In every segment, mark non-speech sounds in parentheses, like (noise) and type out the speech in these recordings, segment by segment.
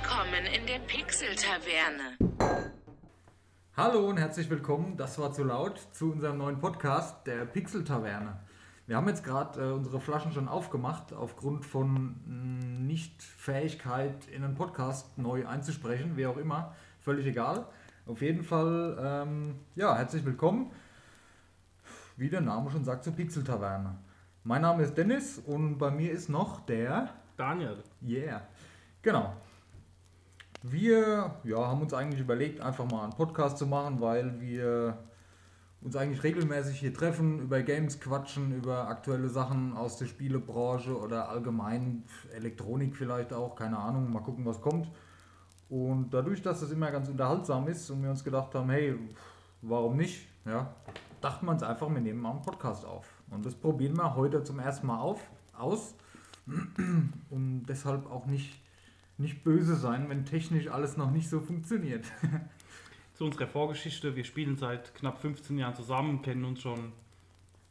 Willkommen in der Pixel-Taverne. Hallo und herzlich willkommen, das war zu laut, zu unserem neuen Podcast, der Pixel-Taverne. Wir haben jetzt gerade äh, unsere Flaschen schon aufgemacht, aufgrund von mh, Nichtfähigkeit in einen Podcast neu einzusprechen, wie auch immer, völlig egal. Auf jeden Fall, ähm, ja, herzlich willkommen, wie der Name schon sagt, zur Pixel-Taverne. Mein Name ist Dennis und bei mir ist noch der... Daniel. Yeah, genau. Wir ja, haben uns eigentlich überlegt, einfach mal einen Podcast zu machen, weil wir uns eigentlich regelmäßig hier treffen, über Games quatschen, über aktuelle Sachen aus der Spielebranche oder allgemein Elektronik vielleicht auch, keine Ahnung, mal gucken, was kommt. Und dadurch, dass es immer ganz unterhaltsam ist und wir uns gedacht haben, hey, warum nicht, ja, dachten wir uns einfach, wir nehmen mal einen Podcast auf. Und das probieren wir heute zum ersten Mal auf, aus und deshalb auch nicht, nicht böse sein, wenn technisch alles noch nicht so funktioniert. (laughs) Zu unserer Vorgeschichte. Wir spielen seit knapp 15 Jahren zusammen, kennen uns schon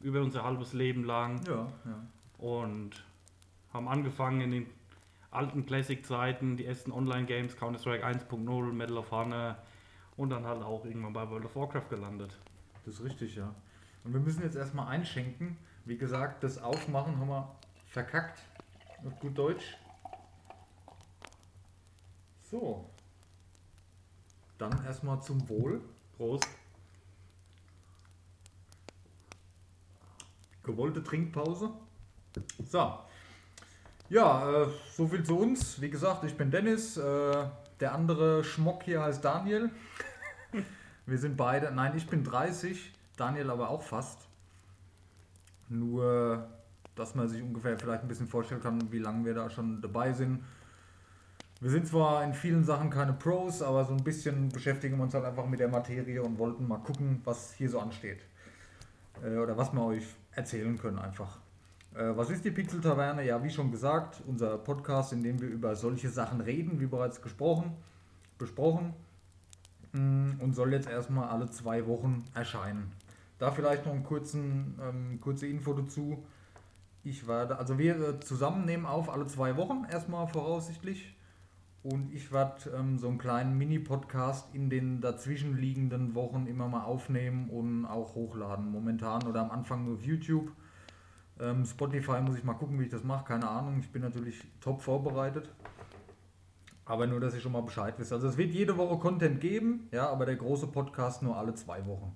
über unser halbes Leben lang ja, ja. und haben angefangen in den alten Classic-Zeiten, die ersten Online-Games, Counter-Strike 1.0, Medal of Honor und dann halt auch irgendwann bei World of Warcraft gelandet. Das ist richtig, ja. Und wir müssen jetzt erstmal einschenken. Wie gesagt, das Aufmachen haben wir verkackt. Auf gut Deutsch. So. Dann erstmal zum Wohl. Prost. Gewollte Trinkpause. So. Ja, äh, so viel zu uns. Wie gesagt, ich bin Dennis. Äh, der andere Schmock hier heißt Daniel. (laughs) Wir sind beide, nein, ich bin 30, Daniel aber auch fast. Nur, dass man sich ungefähr vielleicht ein bisschen vorstellen kann, wie lange wir da schon dabei sind. Wir sind zwar in vielen Sachen keine Pros, aber so ein bisschen beschäftigen wir uns halt einfach mit der Materie und wollten mal gucken, was hier so ansteht. Äh, oder was wir euch erzählen können einfach. Äh, was ist die Pixel Taverne? Ja, wie schon gesagt, unser Podcast, in dem wir über solche Sachen reden, wie bereits gesprochen, besprochen. Mm, Und soll jetzt erstmal alle zwei Wochen erscheinen. Da vielleicht noch einen kurzen, ähm, kurze Info dazu. Ich werde, also wir äh, zusammen nehmen auf alle zwei Wochen erstmal voraussichtlich. Und ich werde ähm, so einen kleinen Mini-Podcast in den dazwischenliegenden Wochen immer mal aufnehmen und auch hochladen. Momentan oder am Anfang nur auf YouTube. Ähm, Spotify muss ich mal gucken, wie ich das mache. Keine Ahnung. Ich bin natürlich top vorbereitet. Aber nur, dass ihr schon mal Bescheid wisst. Also es wird jede Woche Content geben, ja, aber der große Podcast nur alle zwei Wochen.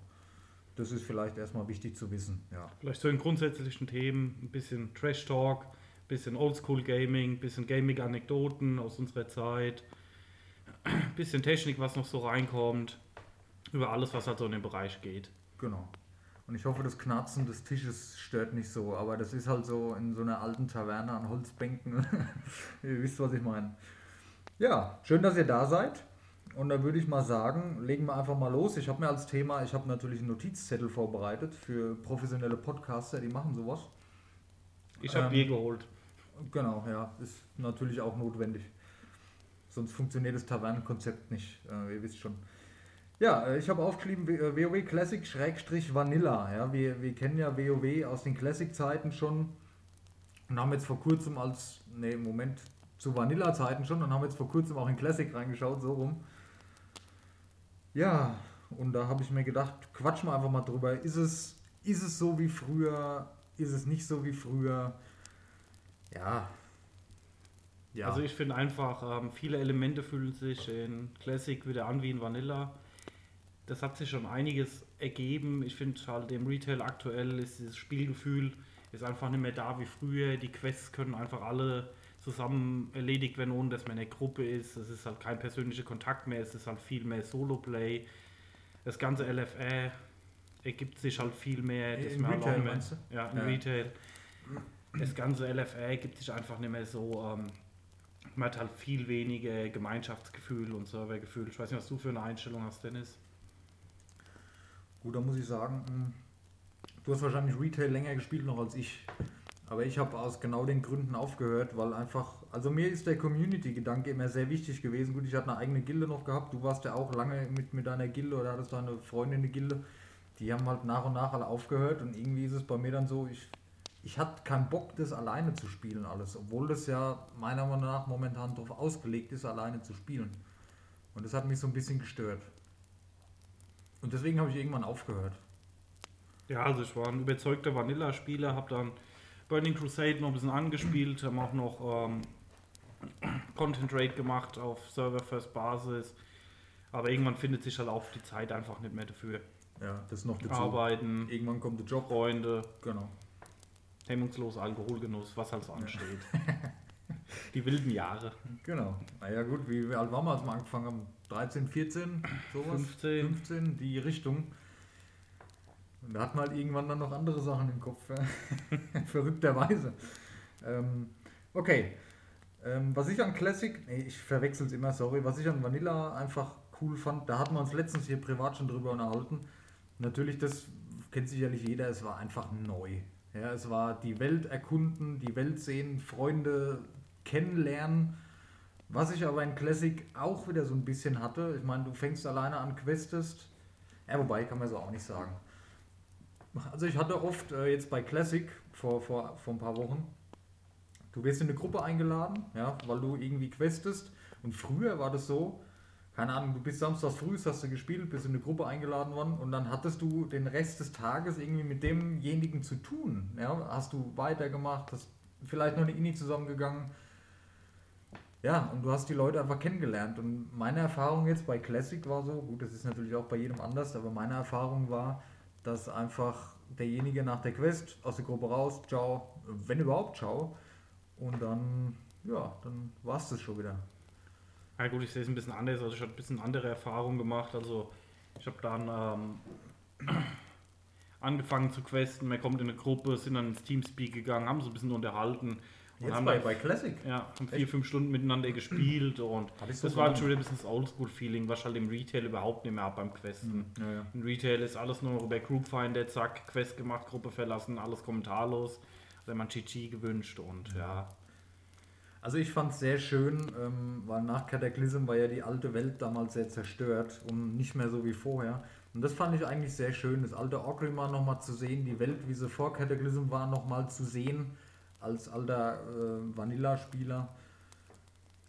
Das ist vielleicht erstmal wichtig zu wissen, ja. Vielleicht zu den grundsätzlichen Themen, ein bisschen Trash Talk, bisschen Oldschool Gaming, ein bisschen Gaming-Anekdoten aus unserer Zeit, ein (clears throat) bisschen Technik, was noch so reinkommt, über alles, was halt so in den Bereich geht. Genau. Und ich hoffe, das Knarzen des Tisches stört nicht so, aber das ist halt so in so einer alten Taverne an Holzbänken. (laughs) ihr wisst, was ich meine. Ja, schön, dass ihr da seid. Und da würde ich mal sagen, legen wir einfach mal los. Ich habe mir als Thema, ich habe natürlich einen Notizzettel vorbereitet für professionelle Podcaster, die machen sowas. Ich habe Ähm, Bier geholt. Genau, ja, ist natürlich auch notwendig. Sonst funktioniert das Tavernenkonzept nicht, äh, ihr wisst schon. Ja, äh, ich habe aufgeschrieben W- äh, WoW Classic Schrägstrich Vanilla. Ja, wir, wir kennen ja WoW aus den Classic-Zeiten schon und haben jetzt vor kurzem als, nee, Moment, zu Vanilla-Zeiten schon und haben jetzt vor kurzem auch in Classic reingeschaut, so rum. Ja, und da habe ich mir gedacht, quatsch mal einfach mal drüber. Ist es, ist es so wie früher? Ist es nicht so wie früher? Ja. Ja. Also ich finde einfach, ähm, viele Elemente fühlen sich in Classic wieder an wie in Vanilla. Das hat sich schon einiges ergeben. Ich finde halt im Retail aktuell ist dieses Spielgefühl ist einfach nicht mehr da wie früher. Die Quests können einfach alle zusammen erledigt werden, ohne dass man in der Gruppe ist. Es ist halt kein persönlicher Kontakt mehr, es ist halt viel mehr Solo-Play. Das ganze LFR ergibt sich halt viel mehr. dass Im man halt Retail mehr-? Ja, im Ja. Retail. Das ganze LFR gibt sich einfach nicht mehr so. Ähm, man hat halt viel weniger Gemeinschaftsgefühl und Servergefühl. Ich weiß nicht, was du für eine Einstellung hast, Dennis. Gut, da muss ich sagen, mh, du hast wahrscheinlich Retail länger gespielt noch als ich. Aber ich habe aus genau den Gründen aufgehört, weil einfach, also mir ist der Community-Gedanke immer sehr wichtig gewesen. Gut, ich hatte eine eigene Gilde noch gehabt, du warst ja auch lange mit, mit deiner Gilde oder hattest deine Freundin eine Gilde. Die haben halt nach und nach alle aufgehört und irgendwie ist es bei mir dann so, ich ich hatte keinen Bock, das alleine zu spielen alles, obwohl das ja meiner Meinung nach momentan darauf ausgelegt ist, alleine zu spielen. Und das hat mich so ein bisschen gestört. Und deswegen habe ich irgendwann aufgehört. Ja, also ich war ein überzeugter Vanilla-Spieler, habe dann Burning Crusade noch ein bisschen angespielt, haben auch noch ähm, (clears throat) Content Rate gemacht auf Server First Basis. Aber irgendwann findet sich halt auch die Zeit einfach nicht mehr dafür. Ja, das noch dazu. Arbeiten, Irgendwann kommt der Job. Freunde, Genau. Hemmungsloser Alkoholgenuss, was halt so ansteht. (laughs) Die wilden Jahre. Genau. Naja gut, wie, wie alt waren wir, als wir angefangen haben? 13, 14, sowas? 15. 15, die Richtung. Und da hat man halt irgendwann dann noch andere Sachen im Kopf. (laughs) Verrückterweise. Ähm, okay. Ähm, was ich an Classic, nee, ich verwechsel es immer, sorry, was ich an Vanilla einfach cool fand, da hatten wir uns letztens hier privat schon drüber unterhalten. Natürlich, das kennt sicherlich jeder, es war einfach neu. Ja, es war die Welt erkunden, die Welt sehen, Freunde kennenlernen. Was ich aber in Classic auch wieder so ein bisschen hatte, ich meine, du fängst alleine an, questest. Ja, wobei, kann man so auch nicht sagen. Also ich hatte oft äh, jetzt bei Classic vor, vor, vor ein paar Wochen, du wirst in eine Gruppe eingeladen, ja, weil du irgendwie questest. Und früher war das so, keine Ahnung, du bist samstags früh, hast du gespielt, bist in eine Gruppe eingeladen worden und dann hattest du den Rest des Tages irgendwie mit demjenigen zu tun. Ja, hast du weitergemacht, hast vielleicht noch eine Ini zusammengegangen. Ja, und du hast die Leute einfach kennengelernt. Und meine Erfahrung jetzt bei Classic war so, gut, das ist natürlich auch bei jedem anders, aber meine Erfahrung war, dass einfach derjenige nach der Quest aus der Gruppe raus, ciao, wenn überhaupt, ciao. Und dann, ja, dann war es das schon wieder. Ja gut, ich sehe es ein bisschen anders. Also ich habe ein bisschen andere Erfahrungen gemacht. Also ich habe dann ähm, angefangen zu questen. Man kommt in eine Gruppe, sind dann ins Teamspeak gegangen, haben so ein bisschen unterhalten. Und Jetzt haben bei, dann- bei Classic? Ja, haben vier, fünf Stunden miteinander gespielt und ich so das war halt schon wieder ein bisschen das Oldschool-Feeling, was halt im Retail überhaupt nicht mehr habe beim Questen. Ja, ja. Im Retail ist alles nur noch über Groupfinder, zack, Quest gemacht, Gruppe verlassen, alles kommentarlos. Wenn man GG gewünscht und ja. Also ich fand es sehr schön, ähm, weil nach Cataclysm war ja die alte Welt damals sehr zerstört und nicht mehr so wie vorher. Und das fand ich eigentlich sehr schön, das alte Orgrimmar nochmal zu sehen, die Welt, wie sie vor Cataclysm war, nochmal zu sehen als alter äh, Vanilla-Spieler.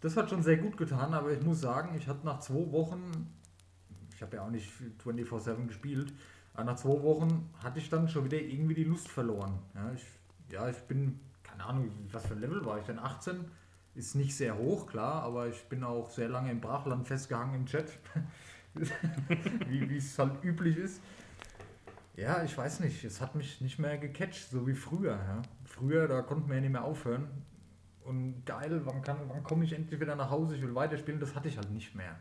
Das hat schon sehr gut getan, aber ich muss sagen, ich hatte nach zwei Wochen, ich habe ja auch nicht 24-7 gespielt, aber nach zwei Wochen hatte ich dann schon wieder irgendwie die Lust verloren. Ja, ich, ja, ich bin, keine Ahnung, was für ein Level war ich denn? 18? Ist nicht sehr hoch, klar, aber ich bin auch sehr lange im Brachland festgehangen im Chat. (laughs) wie es halt üblich ist. Ja, ich weiß nicht, es hat mich nicht mehr gecatcht, so wie früher. Ja. Früher, da konnten wir ja nicht mehr aufhören. Und geil, wann, kann- wann komme ich endlich wieder nach Hause, ich will weiterspielen, das hatte ich halt nicht mehr.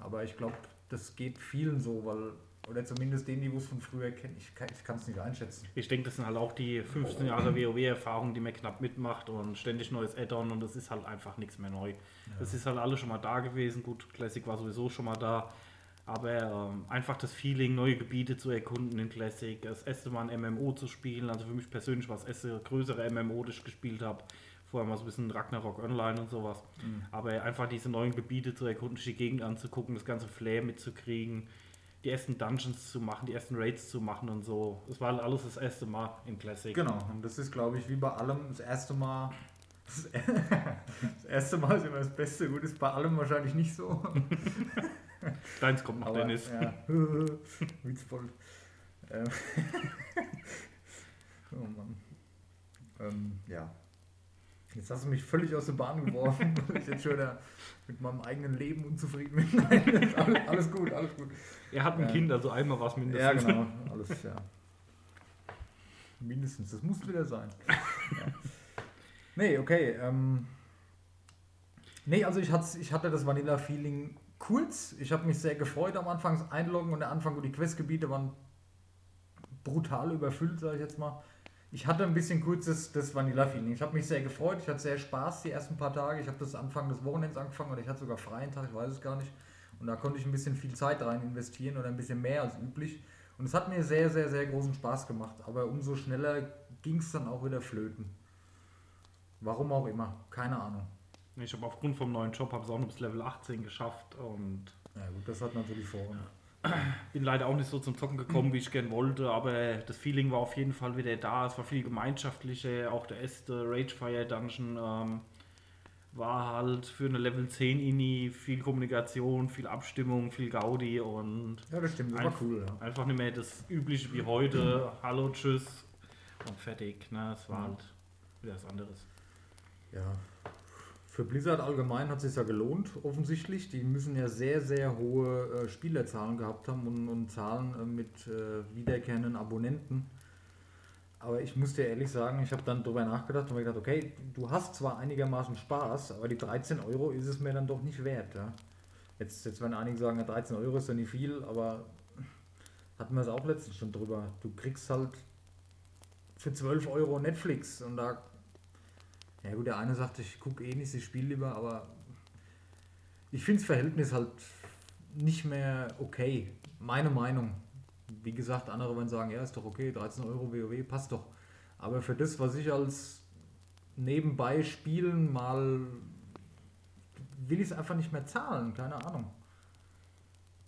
Aber ich glaube, das geht vielen so, weil, oder zumindest denen, die es von früher kennen, ich, kann- ich kann es nicht einschätzen. Ich denke, das sind halt auch die 15 Jahre WoW-Erfahrung, die man knapp mitmacht und ständig neues Add-on und das ist halt einfach nichts mehr neu. Das ist halt alles schon mal da gewesen. Gut, Classic war sowieso schon mal da. Aber ähm, einfach das Feeling, neue Gebiete zu erkunden in Classic, das erste Mal ein MMO zu spielen. Also für mich persönlich war das erste größere MMO, das ich gespielt habe. Vorher mal so ein bisschen Ragnarok Online und sowas. Aber einfach diese neuen Gebiete zu erkunden, sich die Gegend anzugucken, das ganze Flair mitzukriegen, die ersten Dungeons zu machen, die ersten Raids zu machen und so. Das war alles das erste Mal in Classic. Genau, und das ist, glaube ich, wie bei allem das erste Mal. (laughs) Das, erste Mal ist immer das Beste. Gut, ist bei allem wahrscheinlich nicht so. (laughs) Deins kommt noch, Aber, Dennis. Ja. (laughs) Witzvoll. Ähm. oh Mann. Ähm, ja. Jetzt hast du mich völlig aus der Bahn geworfen, (laughs) weil ich jetzt schon wieder mit meinem eigenen Leben unzufrieden bin. (laughs) Nein, alles, alles gut, alles gut. Er hat ein Ja. Kind, also einmal war es mindestens. Ja, genau. Alles, ja. Mindestens, das muss wieder sein. (laughs) Ja. Nee, okay. Ähm, nee, also ich, ich hatte das Vanilla-Feeling kurz. Ich habe mich sehr gefreut am Anfang, Einloggen und der Anfang, wo die Questgebiete waren brutal überfüllt, sage ich jetzt mal. Ich hatte ein bisschen kurzes das Vanilla-Feeling. Ich habe mich sehr gefreut, ich hatte sehr Spaß die ersten paar Tage. Ich habe das Anfang des Wochenends angefangen oder ich hatte sogar freien Tag, ich weiß es gar nicht. Und da konnte ich ein bisschen viel Zeit rein investieren oder ein bisschen mehr als üblich. Und es hat mir sehr, sehr, sehr großen Spaß gemacht. Aber umso schneller ging es dann auch wieder flöten. Warum auch immer, keine Ahnung. Ich habe aufgrund vom neuen Job habe es auch noch bis Level 18 geschafft und Ja gut, das hat natürlich Vorrang. Bin leider auch nicht so zum Zocken gekommen, wie ich gern wollte, aber das Feeling war auf jeden Fall wieder da. Es war viel gemeinschaftlicher. Auch der erste Ragefire Dungeon ähm, war halt für eine Level 10 Ini viel Kommunikation, viel Abstimmung, viel Gaudi und Ja, das stimmt, das war Einf- cool. Ja. einfach nicht mehr das übliche wie heute. Hallo, tschüss und fertig. Ne? Es war Ja. halt wieder was anderes. Ja. Für Blizzard allgemein hat es sich ja gelohnt, offensichtlich. Die müssen ja sehr, sehr hohe äh, Spielerzahlen gehabt haben und, und Zahlen äh, mit äh, wiederkehrenden Abonnenten. Aber ich muss dir ehrlich sagen, ich habe dann darüber nachgedacht und mir gedacht, okay, du hast zwar einigermaßen Spaß, aber die 13 Euro ist es mir dann doch nicht wert. Ja? Jetzt, jetzt werden einige sagen, ja, 13 Euro ist ja nicht viel, aber hatten wir es auch letztens schon drüber. Du kriegst halt für 12 Euro Netflix und da ja gut, der eine sagt, ich gucke eh nicht, ich spiele lieber, aber ich finde das Verhältnis halt nicht mehr okay. Meine Meinung. Wie gesagt, andere werden sagen, ja, ist doch okay, 13 Euro WoW, passt doch. Aber für das, was ich als nebenbei spielen mal will ich es einfach nicht mehr zahlen, keine Ahnung.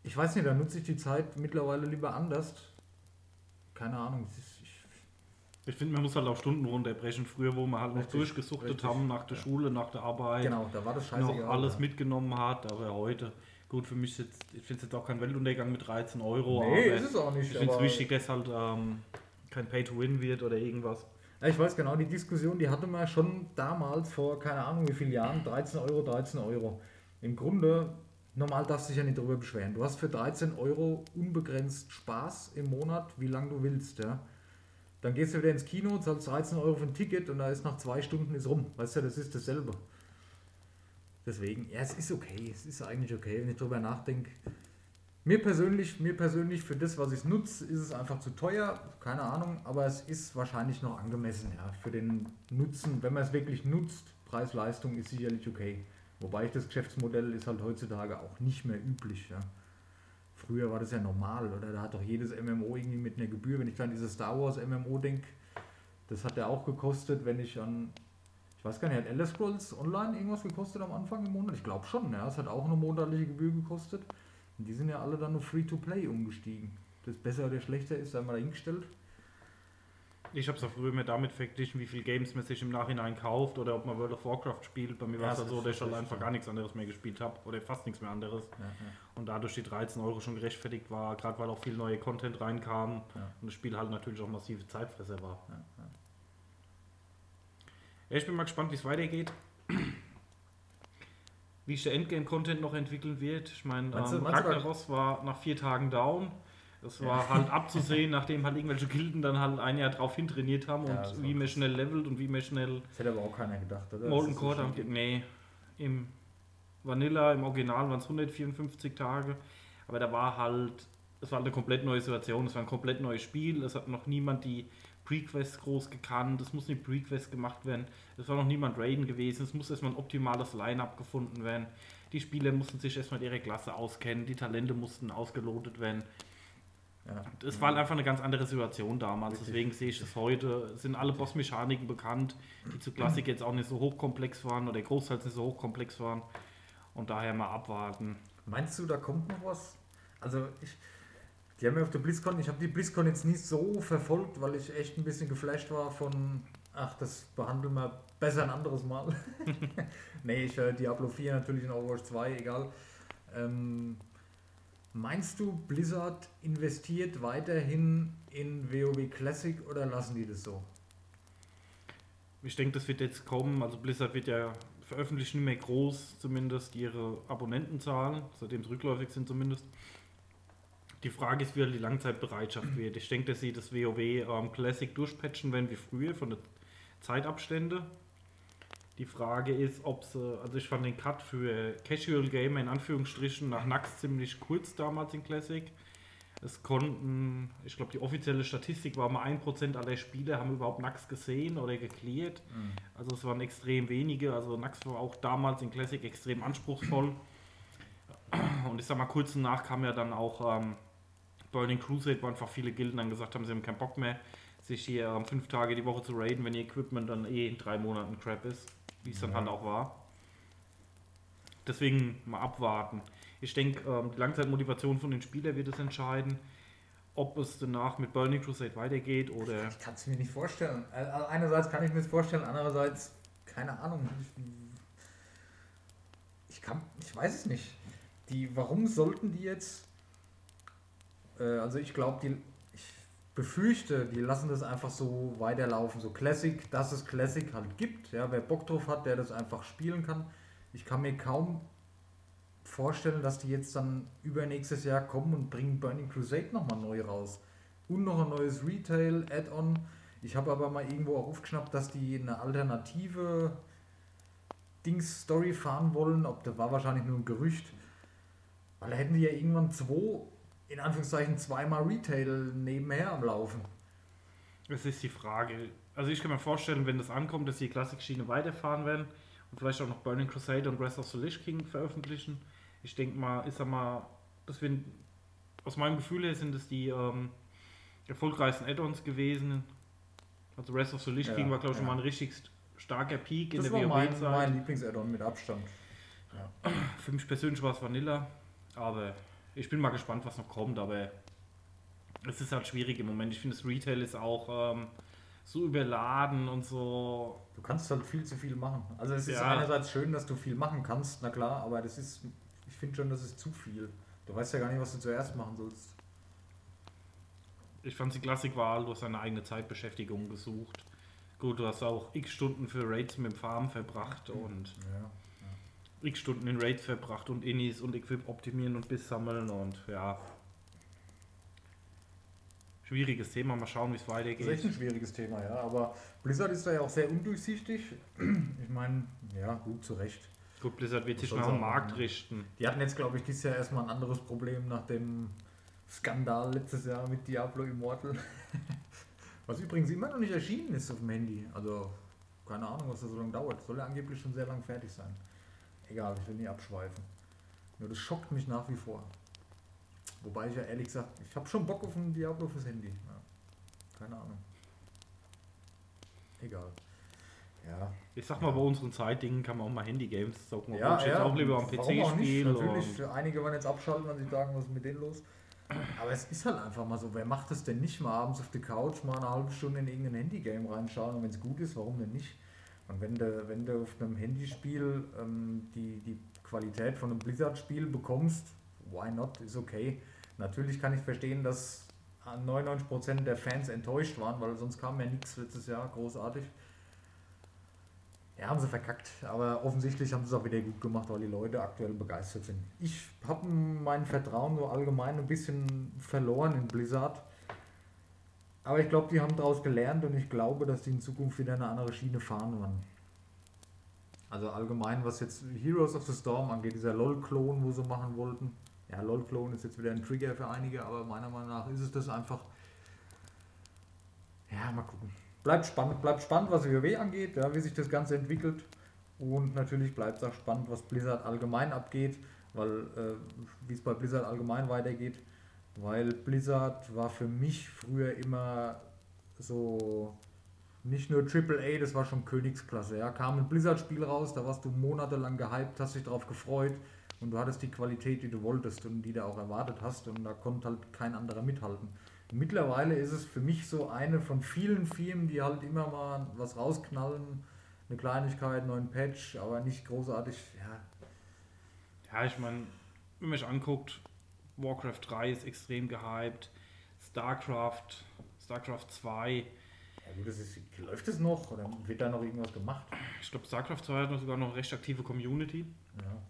Ich weiß nicht, da nutze ich die Zeit mittlerweile lieber anders. Keine Ahnung. Ich, finde, man muss halt auch Stunden runterbrechen. Früher, wo wir halt noch durchgesuchtet richtig, haben nach der ja. Schule, nach der Arbeit, genau, da war das noch scheißegal. alles ja. mitgenommen hat. Aber heute, gut, für mich ist jetzt, ich finde es jetzt auch kein Weltuntergang mit 13 Euro. Nee, ist es auch nicht. ich finde es wichtig, dass halt ähm, kein Pay-to-Win wird oder irgendwas. Ja, ich weiß genau, die Diskussion, die hatte man schon damals vor, keine Ahnung wie vielen Jahren, 13 Euro, 13 Euro. Im Grunde, normal darfst du dich ja nicht darüber beschweren. Du hast für 13 Euro unbegrenzt Spaß im Monat, wie lange du willst, ja. Dann gehst du wieder ins Kino, zahlst 13 Euro für ein Ticket und da ist nach zwei Stunden ist rum. Weißt du, das ist dasselbe. Deswegen, ja, es ist okay, es ist eigentlich okay, wenn ich darüber nachdenke. Mir persönlich, mir persönlich für das, was ich nutze, ist es einfach zu teuer, keine Ahnung, aber es ist wahrscheinlich noch angemessen, ja, für den Nutzen, wenn man es wirklich nutzt, Preis-Leistung ist sicherlich okay. Wobei ich das Geschäftsmodell ist halt heutzutage auch nicht mehr üblich, ja. Früher war das ja normal, oder? Da hat doch jedes MMO irgendwie mit einer Gebühr, wenn ich an dieses Star Wars MMO denke, das hat ja auch gekostet, wenn ich an, ich weiß gar nicht, hat Elder Scrolls Online irgendwas gekostet am Anfang im Monat? Ich glaube schon, ja, es hat auch eine monatliche Gebühr gekostet. Und die sind ja alle dann nur Free-to-Play umgestiegen. Das besser oder schlechter ist, einmal dahingestellt. Ich habe es auch früher immer damit verglichen, wie viel Games man sich im Nachhinein kauft oder ob man World of Warcraft spielt. Bei mir war Ja, es das halt so, dass ich halt einfach ja. gar nichts anderes mehr gespielt habe oder fast nichts mehr anderes. Ja, ja. Und dadurch die 13 Euro schon gerechtfertigt war, gerade weil auch viel neue Content reinkam Ja. und das Spiel halt natürlich auch massive Zeitfresser war. Ja, ja. Ja, ich bin mal gespannt, wie es weitergeht. Wie sich der Endgame-Content noch entwickeln wird. Ich meine, ähm, Ragnaros war nach vier Tagen down. Das war halt abzusehen, (laughs) nachdem halt irgendwelche Gilden dann halt ein Jahr drauf hintrainiert haben Ja, und wie man krass. schnell levelt und wie man schnell Das hätte aber auch keiner gedacht, oder? Molten so Core, dann- nee, im Vanilla, im Original waren es 154 Tage, aber da war halt, es war halt eine komplett neue Situation, es war ein komplett neues Spiel, es hat noch niemand die Prequests groß gekannt, es muss eine Prequest gemacht werden, es war noch niemand Raiden gewesen, es muss erstmal ein optimales Line-Up gefunden werden, die Spieler mussten sich erstmal ihre Klasse auskennen, die Talente mussten ausgelotet werden, Ja. es war halt einfach eine ganz andere Situation damals, Richtig. deswegen sehe ich es heute. Es sind alle Bossmechaniken bekannt, die zu Klassik jetzt auch nicht so hochkomplex waren oder großteils nicht so hochkomplex waren. Und daher mal abwarten. Meinst du, da kommt noch was? Also ich, die haben ja auf der BlizzCon, ich habe die BlizzCon jetzt nicht so verfolgt, weil ich echt ein bisschen geflasht war von, ach, das behandeln wir besser ein anderes Mal. (laughs) nee, ich äh, Diablo 4 natürlich in Overwatch 2, egal. Ähm, meinst du, Blizzard investiert weiterhin in WoW Classic oder lassen die das so? Ich denke, das wird jetzt kommen. Also Blizzard wird ja veröffentlichen nicht mehr groß, zumindest ihre Abonnentenzahlen, seitdem es rückläufig sind zumindest. Die Frage ist, wie die Langzeitbereitschaft (clears throat) wird. Ich denke, dass sie das WoW ähm, Classic durchpatchen werden wie früher von den Zeitabstände. Die Frage ist, ob sie, also ich fand den Cut für Casual Gamer in Anführungsstrichen nach Nax ziemlich kurz damals in Classic. Es konnten, ich glaube, die offizielle Statistik war mal 1% aller Spieler haben überhaupt Nax gesehen oder geklärt. Also es waren extrem wenige. Also Nax war auch damals in Classic extrem anspruchsvoll. Und ich sag mal, kurz danach kam ja dann auch ähm, Burning Crusade, wo einfach viele Gilden dann gesagt haben, sie haben keinen Bock mehr, sich hier ähm, fünf Tage die Woche zu raiden, wenn ihr Equipment dann eh in drei Monaten Crap ist, wie es dann Ja. halt auch war. Deswegen mal abwarten. Ich denke, ähm, die Langzeitmotivation von den Spielern wird es entscheiden, ob es danach mit Burning Crusade weitergeht oder. Ich kann es mir nicht vorstellen. Äh, Einerseits kann ich mir das vorstellen, andererseits keine Ahnung. Ich, kann, ich weiß es nicht. Die, warum sollten die jetzt? Äh, also ich glaube, die, befürchte, die lassen das einfach so weiterlaufen, so Classic, dass es Classic halt gibt. Ja, wer Bock drauf hat, der das einfach spielen kann. Ich kann mir kaum vorstellen, dass die jetzt dann übernächstes Jahr kommen und bringen Burning Crusade nochmal neu raus. Und noch ein neues Retail, Add-on. Ich habe aber mal irgendwo auch aufgeschnappt, dass die eine alternative Dings-Story fahren wollen. Ob das war wahrscheinlich nur ein Gerücht. Weil da hätten die ja irgendwann zwei, in Anführungszeichen zweimal Retail nebenher am Laufen. Es ist die Frage. Also ich kann mir vorstellen, wenn das ankommt, dass die Klassik-Schiene weiterfahren werden und vielleicht auch noch Burning Crusade und Breath of the Lich King veröffentlichen. Ich denke mal, ist sag mal, das wir, aus meinem Gefühl her sind es die ähm, erfolgreichsten Add-ons gewesen. Also Breath of the Lich Ja, King war, glaube ich, schon ja. mal ein richtig starker Peak Das in der mein, WoW-Zeit. mein Lieblings-Add-on mit Abstand. Für mich persönlich war es Vanilla, aber ich bin mal gespannt, was noch kommt, aber es ist halt schwierig im Moment. Ich finde, das Retail ist auch ähm, so überladen und so. Du kannst halt viel zu viel machen. Also es ist Ja. einerseits schön, dass du viel machen kannst, na klar, aber das ist, ich finde schon, das ist zu viel. Du weißt ja gar nicht, was du zuerst machen sollst. Ich fand die Klassikwahl, du hast eine eigene Zeitbeschäftigung gesucht. Gut, du hast auch x Stunden für Raids mit dem Farm verbracht und Ja. X Stunden in Raids verbracht und Innis und Equip optimieren und Biss sammeln und ja. Schwieriges Thema, mal schauen, wie es Das ist echt weitergeht. ein schwieriges Thema, ja. Aber Blizzard ist da ja auch sehr undurchsichtig. Ich meine, ja, gut, zu Recht. Gut, Blizzard wird sich nach dem Markt richten. Die hatten jetzt, glaube ich, dieses Jahr erstmal ein anderes Problem nach dem Skandal letztes Jahr mit Diablo Immortal. (laughs) Was übrigens immer noch nicht erschienen ist auf dem Handy. Also, keine Ahnung, was das so lange dauert. Soll ja angeblich schon sehr lang fertig sein. Egal, ich will nie abschweifen. Nur das schockt mich nach wie vor. Wobei ich ja ehrlich gesagt, ich habe schon Bock auf ein Diablo fürs Handy. Ja. Keine Ahnung. Egal. Ja, Ich sag mal, bei unseren Zeitdingen kann man auch mal Handy-Games zocken. ja, ich jetzt ja. auch lieber am PC Warum auch nicht? spiele. Natürlich, einige werden jetzt abschalten, wenn sie sagen, was ist mit denen los. Aber es ist halt einfach mal so, wer macht das denn nicht mal abends auf der Couch mal eine halbe Stunde in irgendein Handygame reinschauen und wenn es gut ist, warum denn nicht? Und wenn du, wenn du auf einem Handyspiel ähm, die, die Qualität von einem Blizzard-Spiel bekommst, why not, ist okay. Natürlich kann ich verstehen, dass 99% der Fans enttäuscht waren, weil sonst kam ja nichts letztes Jahr großartig. Ja, haben sie verkackt, aber offensichtlich haben sie es auch wieder gut gemacht, weil die Leute aktuell begeistert sind. Ich habe mein Vertrauen nur allgemein ein bisschen verloren in Blizzard. Aber ich glaube, die haben daraus gelernt und ich glaube, dass die in Zukunft wieder eine andere Schiene fahren werden. Also allgemein, was jetzt Heroes of the Storm angeht, dieser LOL-Klon, wo sie machen wollten. Ja, LOL-Klon ist jetzt wieder ein Trigger für einige, aber meiner Meinung nach ist es das einfach. Ja, mal gucken. Bleibt spannend, bleibt spannend, was WoW angeht, ja, wie sich das Ganze entwickelt. Und natürlich bleibt es auch spannend, was Blizzard allgemein abgeht, weil äh, wie es bei Blizzard allgemein weitergeht. Weil Blizzard war für mich früher immer so nicht nur AAA, das war schon Königsklasse. Ja. Kam ein Blizzard-Spiel raus, da warst du monatelang gehypt, hast dich darauf gefreut und du hattest die Qualität, die du wolltest und die du auch erwartet hast und da konnte halt kein anderer mithalten. Mittlerweile ist es für mich so eine von vielen Firmen, die halt immer mal was rausknallen, eine Kleinigkeit, einen neuen Patch, aber nicht großartig. Ja, Ja, ich meine, wenn man sich anguckt, Warcraft 3 ist extrem gehypt, StarCraft, StarCraft 2, ja gut, das ist, läuft es noch oder wird da noch irgendwas gemacht? ich glaube StarCraft 2 hat noch sogar noch eine recht aktive Community, Ja.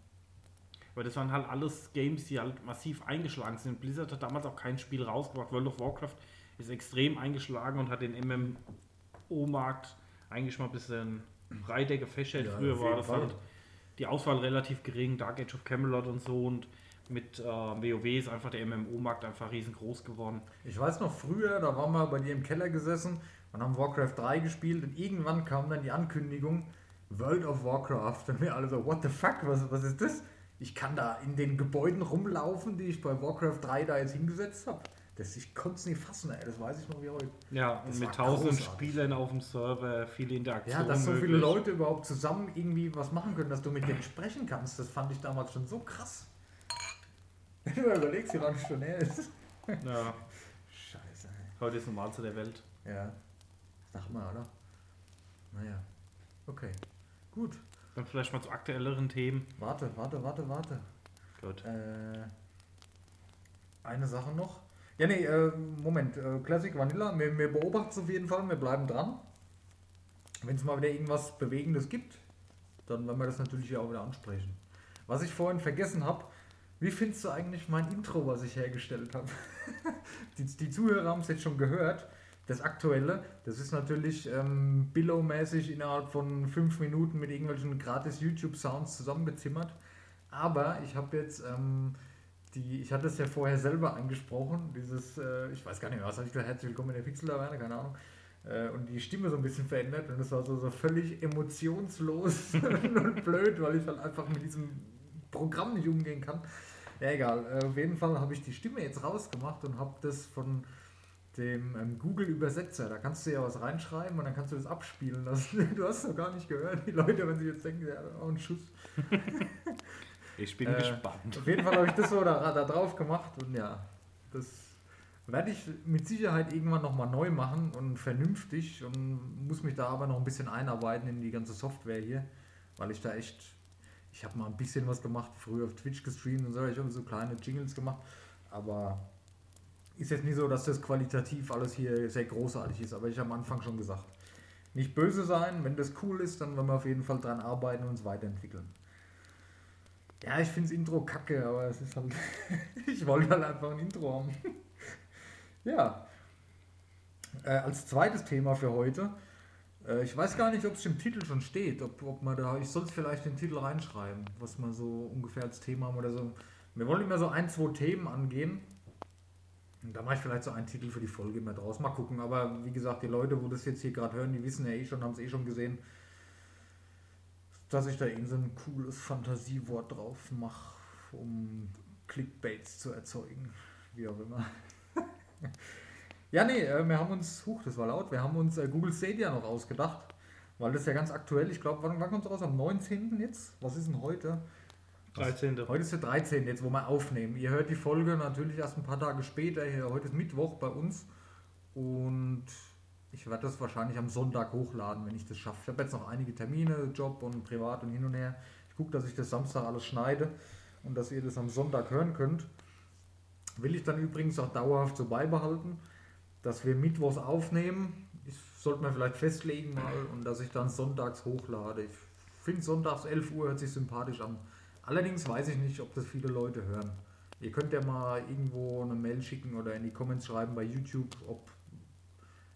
weil das waren halt alles Games, die halt massiv eingeschlagen sind. Blizzard hat damals auch kein Spiel rausgebracht, World of Warcraft ist extrem eingeschlagen und hat den MMO-Markt eigentlich mal ein bisschen breiter gefächert. Ja, Früher war das Fall. halt die Auswahl relativ gering, Dark Age of Camelot und so und mit äh, WoW ist einfach der MMO-Markt einfach riesengroß geworden. Ich weiß noch früher, da waren wir bei dir im Keller gesessen und haben Warcraft 3 gespielt und irgendwann kam dann die Ankündigung World of Warcraft und wir alle so, what the fuck, was, was ist das? Ich kann da in den Gebäuden rumlaufen, die ich bei Warcraft 3 da jetzt hingesetzt habe. Das, ich konnte es nicht fassen, ey. das weiß ich noch wie heute. Ja, Das und mit tausend. Spielern auf dem Server, viele Interaktionen. Ja, dass so viele möglich. Leute überhaupt zusammen irgendwie was machen können, dass du mit denen sprechen kannst, das fand ich damals schon so krass. (laughs) Wenn du mal überlegst, wie lange es schon her ist. Ja, Scheiße. heute ist normal zu der Welt. Ja. Sag mal, oder? Naja. Okay. Gut. Dann vielleicht mal zu aktuelleren Themen. Warte, warte, warte, warte. Gut. Äh, eine Sache noch. Ja, nee, äh, Moment. Äh, Classic Vanilla. Wir, wir beobachten es auf jeden Fall. Wir bleiben dran. Wenn es mal wieder irgendwas Bewegendes gibt, dann werden wir das natürlich auch wieder ansprechen. Was ich vorhin vergessen habe, wie findest du eigentlich mein Intro, was ich hergestellt habe? (laughs) die, die Zuhörer haben es jetzt schon gehört. Das aktuelle, das ist natürlich ähm, Billow-mäßig innerhalb von fünf Minuten mit irgendwelchen gratis YouTube-Sounds zusammengezimmert. Aber ich habe jetzt, ähm, die, ich hatte es ja vorher selber angesprochen, dieses, äh, ich weiß gar nicht mehr, was habe ich gesagt, herzlich willkommen in der Pixel-Taverne, keine Ahnung. Äh, und die Stimme so ein bisschen verändert und es war so, so völlig emotionslos (laughs) und blöd, weil ich halt einfach mit diesem Programm nicht umgehen kann. Ja, egal. Äh, auf jeden Fall habe ich die Stimme jetzt rausgemacht und habe das von dem ähm, Google-Übersetzer. Da kannst du ja was reinschreiben und dann kannst du das abspielen lassen. (laughs) Du hast doch gar nicht gehört. Die Leute, wenn sie jetzt denken, ja, auch ein Schuss. (laughs) Ich bin Äh, gespannt. Auf jeden Fall habe ich das so da, da drauf gemacht und ja, das werde ich mit Sicherheit irgendwann nochmal neu machen und vernünftig und muss mich da aber noch ein bisschen einarbeiten in die ganze Software hier, weil ich da echt, ich habe mal ein bisschen was gemacht, früher auf Twitch gestreamt und so, ich habe so kleine Jingles gemacht, aber ist jetzt nicht so, dass das qualitativ alles hier sehr großartig ist, aber ich habe am Anfang schon gesagt, nicht böse sein, wenn das cool ist, dann werden wir auf jeden Fall dran arbeiten und uns weiterentwickeln. Ja, ich finde das Intro kacke, aber es ist halt. (laughs) ich wollte halt einfach ein Intro haben. (laughs) ja. Äh, als zweites Thema für heute. Äh, ich weiß gar nicht, ob es im Titel schon steht. Ob, ob man da. Ich soll es vielleicht den Titel reinschreiben, was man so ungefähr als Thema haben oder so. Wir wollen immer so ein, zwei Themen angehen. Und da mache ich vielleicht so einen Titel für die Folge immer draus. Mal gucken. Aber wie gesagt, die Leute, wo das jetzt hier gerade hören, die wissen ja eh schon, haben es eh schon gesehen dass ich da eben so ein cooles Fantasiewort drauf mache, um Clickbaits zu erzeugen. Wie auch immer. (laughs) ja, nee, äh, wir haben uns, huch, das war laut, wir haben uns äh, Google Stadia noch ausgedacht, weil das ist ja ganz aktuell. Ich glaube, wann, wann kommt es raus? Am 19. jetzt? Was ist denn heute? 13. Heute ist der 13. jetzt, wo wir aufnehmen. Ihr hört die Folge natürlich erst ein paar Tage später. Heute ist Mittwoch bei uns. Und ich werde das wahrscheinlich am Sonntag hochladen, wenn ich das schaffe. Ich habe jetzt noch einige Termine, Job und privat und hin und her. Ich gucke, dass ich das Samstag alles schneide und dass ihr das am Sonntag hören könnt. Will ich dann übrigens auch dauerhaft so beibehalten, dass wir Mittwochs aufnehmen. Ich sollte mir vielleicht festlegen mal und dass ich dann sonntags hochlade. Ich finde sonntags 11 Uhr hört sich sympathisch an. Allerdings weiß ich nicht, ob das viele Leute hören. Ihr könnt ja mal irgendwo eine Mail schicken oder in die Comments schreiben bei YouTube, ob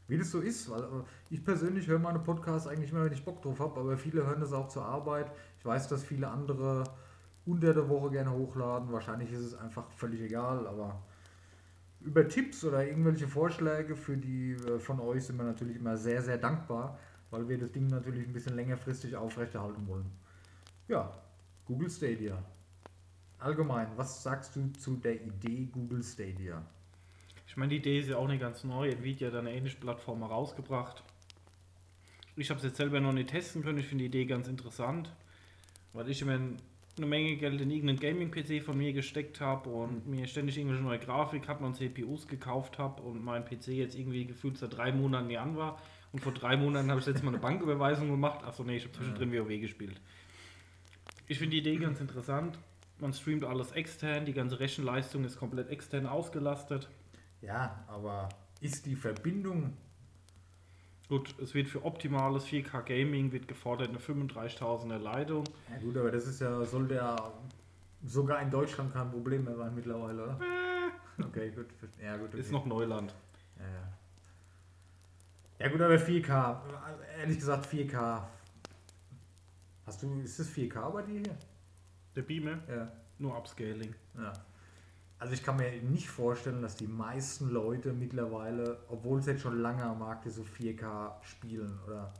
wie das so ist, weil äh, ich persönlich höre meine Podcasts eigentlich immer, wenn ich Bock drauf habe, aber viele hören das auch zur Arbeit. Ich weiß, dass viele andere unter der Woche gerne hochladen. Wahrscheinlich ist es einfach völlig egal, aber über Tipps oder irgendwelche Vorschläge für die äh, von euch sind wir natürlich immer sehr, sehr dankbar, weil wir das Ding natürlich ein bisschen längerfristig aufrechterhalten wollen. Ja, Google Stadia. Allgemein, was sagst du zu der Idee Google Stadia? Ich meine, die Idee ist ja auch nicht ganz neu. Nvidia hat eine ähnliche Plattform herausgebracht. Ich habe es jetzt selber noch nicht testen können. Ich finde die Idee ganz interessant, weil ich immer eine Menge Geld in irgendeinen Gaming-PC von mir gesteckt habe und mir ständig irgendwelche neue Grafikkarten und CPUs gekauft habe und mein PC jetzt irgendwie gefühlt seit drei Monaten nie an war. Und vor drei Monaten habe ich jetzt mal eine (laughs) Banküberweisung gemacht. Achso, nee, ich habe zwischendrin WoW gespielt. Ich finde die Idee ganz interessant. Man streamt alles extern, die ganze Rechenleistung ist komplett extern ausgelastet. Ja, aber ist die Verbindung Gut, es wird für optimales 4K Gaming wird gefordert eine 35.000er Leitung. Ja gut, aber das ist ja, sollte ja sogar in Deutschland kein Problem mehr sein mittlerweile, oder? Okay, gut. Ja, gut. Okay. Ist noch Neuland. Ja, ja. ja gut, aber 4K, ehrlich gesagt 4K. Hast du, ist das 4K bei dir hier? Der Beamer, Ja. nur Upscaling. ja. Also ich kann mir nicht vorstellen, dass die meisten Leute mittlerweile, obwohl es jetzt schon lange am Markt ist, so 4K spielen, oder?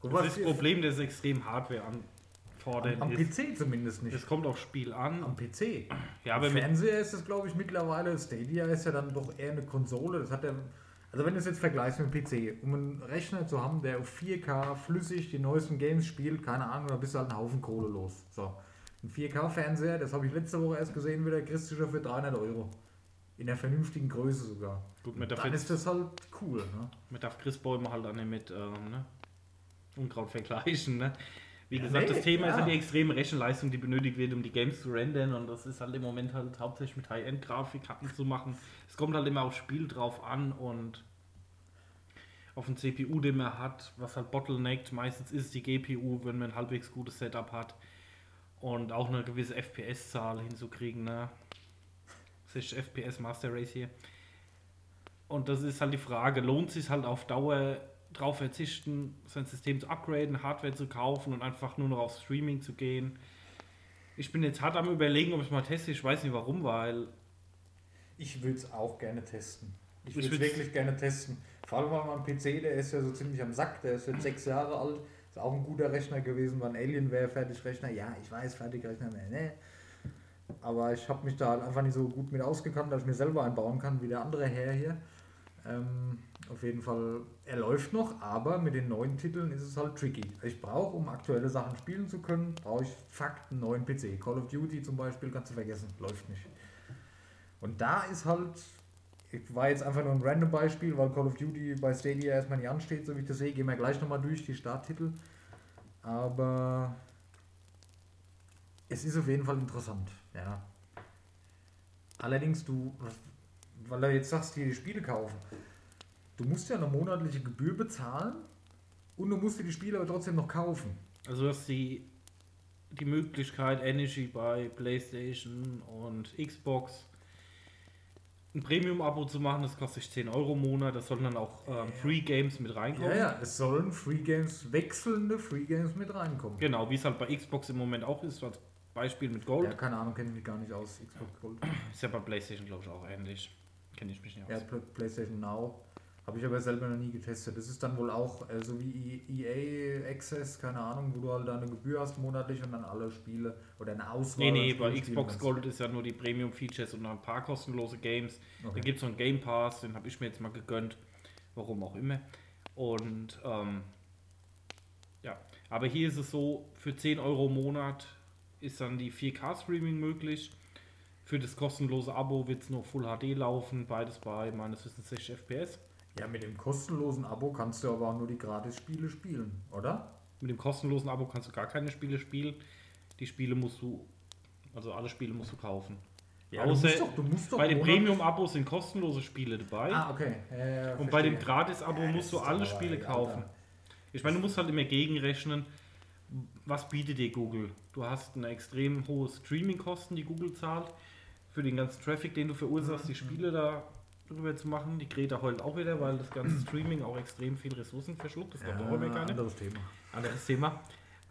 Gut, Das, ist das Problem, das extrem Hardware anfordert am, am ist. PC zumindest nicht. Es kommt aufs Spiel an. Am PC. Ja, aber mit, Fernseher ist es, glaube ich, mittlerweile. Stadia ist ja dann doch eher eine Konsole. Das hat ja, also wenn du es jetzt vergleichst mit dem PC, um einen Rechner zu haben, der auf 4K flüssig die neuesten Games spielt, keine Ahnung, da bist du halt einen Haufen Kohle los. So. Ein 4K-Fernseher, das habe ich letzte Woche erst gesehen, wieder kriegst du schon für 300 Euro. In der vernünftigen Größe sogar. Gut, man darf, Dann ist das halt cool. Ne? man darf Christbäume halt auch nicht mit ähm, ne? Unkraut vergleichen. Ne? Wie gesagt, nee, das Thema ist ja. halt die extreme Rechenleistung, die benötigt wird, um die Games zu rendern. Und das ist halt im Moment halt hauptsächlich mit High-End-Grafikkarten zu machen. Es kommt halt immer aufs Spiel drauf an und auf den CPU, den man hat, was halt bottleneckt. Meistens ist die GPU, wenn man ein halbwegs gutes Setup hat. Und auch eine gewisse FPS-Zahl hinzukriegen. Ne? 60 FPS Master Race hier. Und das ist halt die Frage, lohnt es sich halt auf Dauer drauf verzichten, sein System zu upgraden, Hardware zu kaufen und einfach nur noch auf Streaming zu gehen. Ich bin jetzt hart am überlegen, ob ich mal teste. Ich weiß nicht warum, weil Ich würde es auch gerne testen. Ich würde es wirklich gerne testen. Vor allem mein PC, der ist ja so ziemlich am Sack, der ist jetzt sechs Jahre alt, ist auch ein guter Rechner gewesen, war ein Alienware Fertigrechner. Ja, ich weiß, Fertigrechner, ne, ne. Aber ich habe mich da halt einfach nicht so gut mit ausgekannt, dass ich mir selber einbauen kann, wie der andere Herr hier. Ähm, auf jeden Fall, er läuft noch, aber mit den neuen Titeln ist es halt tricky. Ich brauche, um aktuelle Sachen spielen zu können, brauche ich Fakt einen neuen PC. Call of Duty zum Beispiel kannst du vergessen, läuft nicht. Und da ist halt, ich war jetzt einfach nur ein random Beispiel, weil Call of Duty bei Stadia erstmal nicht ansteht, so wie ich das sehe. Gehen wir gleich nochmal durch, die Starttitel. Aber es ist auf jeden Fall interessant, ja. Allerdings, du, weil du jetzt sagst, hier die Spiele kaufen, du musst ja eine monatliche Gebühr bezahlen und du musst dir die Spiele aber trotzdem noch kaufen. also dass die die Möglichkeit Energy bei PlayStation und Xbox ein Premium-Abo zu machen, das kostet sich 10 Euro im Monat, das sollen dann auch ähm, Free Games mit reinkommen. Ja, ja, es sollen Free Games, wechselnde Free Games mit reinkommen. Genau, wie es halt bei Xbox im Moment auch ist, als Beispiel mit Gold. Ja, keine Ahnung, kenne ich mich gar nicht aus. Xbox Gold. Ist ja bei PlayStation, glaube ich, auch ähnlich. Kenne ich mich nicht Ja, aus. Pl- PlayStation Now. Habe ich aber selber noch nie getestet. Das ist dann wohl auch äh, so wie EA Access, keine Ahnung, wo du halt da eine Gebühr hast monatlich und dann alle Spiele oder eine Auswahl. Nee, nee, bei Xbox kannst. Gold ist ja nur die Premium-Features und ein paar kostenlose Games. Da Okay. gibt es so einen Game Pass, den habe ich mir jetzt mal gegönnt. Warum auch immer. Und ähm, ja, aber hier ist es so, für 10 Euro im Monat ist dann die 4K-Streaming möglich. Für das kostenlose Abo wird es nur Full HD laufen, beides bei meines Wissens 60 FPS. Ja, mit dem kostenlosen Abo kannst du aber auch nur die Gratis-Spiele spielen, oder? Mit dem kostenlosen Abo kannst du gar keine Spiele spielen. Die Spiele musst du, also alle Spiele musst du kaufen. Ja, Außer du musst doch, du musst doch bei dem Premium-Abo sind kostenlose Spiele dabei. Ah, okay. Ja, ja, ja, und bei dem. Gratis-Abo Ja, musst du alle Spiele egal, kaufen. Ich meine, du musst halt immer gegenrechnen, was bietet dir Google? Du hast eine extrem hohe Streaming-Kosten, die Google zahlt, für den ganzen Traffic, den du verursachst, die Spiele da drüber zu machen. Die Greta heult auch wieder, weil das ganze (clears throat) Streaming auch extrem viel Ressourcen verschluckt. Das Ja, auch immer gar nicht. anderes Thema. Anderes Thema.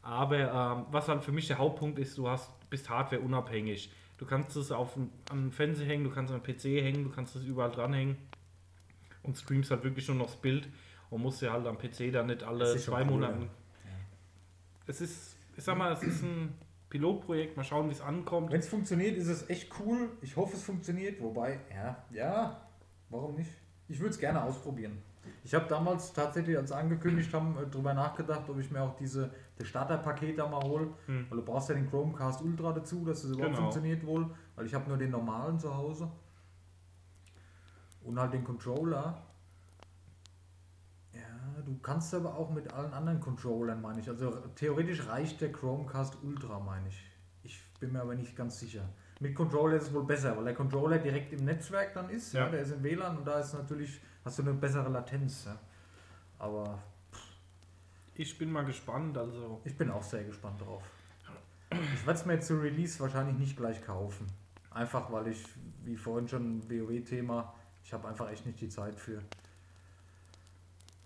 Aber ähm, was halt für mich der Hauptpunkt ist, du hast, bist hardware unabhängig. Du kannst es auf an den Fernseher hängen, du kannst es am PC hängen, du kannst es überall dranhängen und streamst halt wirklich nur noch das Bild und musst ja halt am PC dann nicht alle zwei cool, Monate. Es ist, ich sag mal, es ist ein Pilotprojekt, mal schauen, wie es ankommt. Wenn es funktioniert, ist es echt cool. Ich hoffe, es funktioniert. Wobei, ja, ja, warum nicht? Ich würde es gerne ausprobieren. Ich habe damals tatsächlich, als angekündigt haben, äh, drüber nachgedacht, ob ich mir auch diese das Starterpaket da mal hole. Hm. Weil du brauchst ja den Chromecast Ultra dazu, dass es überhaupt Genau. funktioniert wohl. Weil ich habe nur den normalen zu Hause. Und halt den Controller. Ja, du kannst aber auch mit allen anderen Controllern, meine ich. Also theoretisch reicht der Chromecast Ultra, meine ich. Ich bin mir aber nicht ganz sicher. Mit Controller ist es wohl besser, weil der Controller direkt im Netzwerk dann ist. Ja. Ja. der ist im WLAN und da ist natürlich, hast du eine bessere Latenz. Ja. Aber Ich bin mal gespannt, also ich bin auch sehr gespannt drauf. Ich werde es mir jetzt zu Release wahrscheinlich nicht gleich kaufen. Einfach weil ich, wie vorhin schon WoW-Thema, ich habe einfach echt nicht die Zeit für.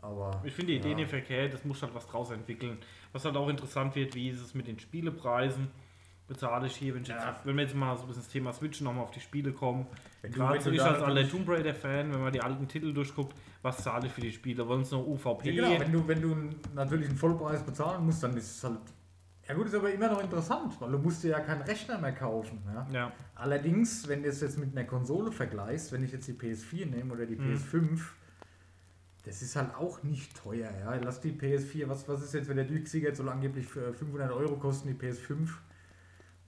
Aber. Ich finde die Idee ja. nicht verkehrt, es muss halt was draus entwickeln. Was halt auch interessant wird, wie ist es mit den Spielepreisen? Bezahle ich hier, wenn, ich Ja. jetzt, wenn wir jetzt mal so ein bisschen das Thema Switch nochmal auf die Spiele kommen. Gerade so ich als alter Tomb Raider-Fan, wenn man die alten Titel durchguckt, was zahle ich für die Spiele? Wollen es nur UVP? Ja, genau, wenn du, wenn du natürlich einen Vollpreis bezahlen musst, dann ist es halt. Ja gut, ist aber immer noch interessant, weil du musst dir ja keinen Rechner mehr kaufen. Ja? Ja, Allerdings, wenn du es jetzt mit einer Konsole vergleichst, wenn ich jetzt die PS4 nehme oder die Mhm. PS5, das ist halt auch nicht teuer. Ja? Lass die PS4, was, was ist jetzt, wenn der Durchsieger jetzt soll angeblich für 500 Euro kosten, die PS5,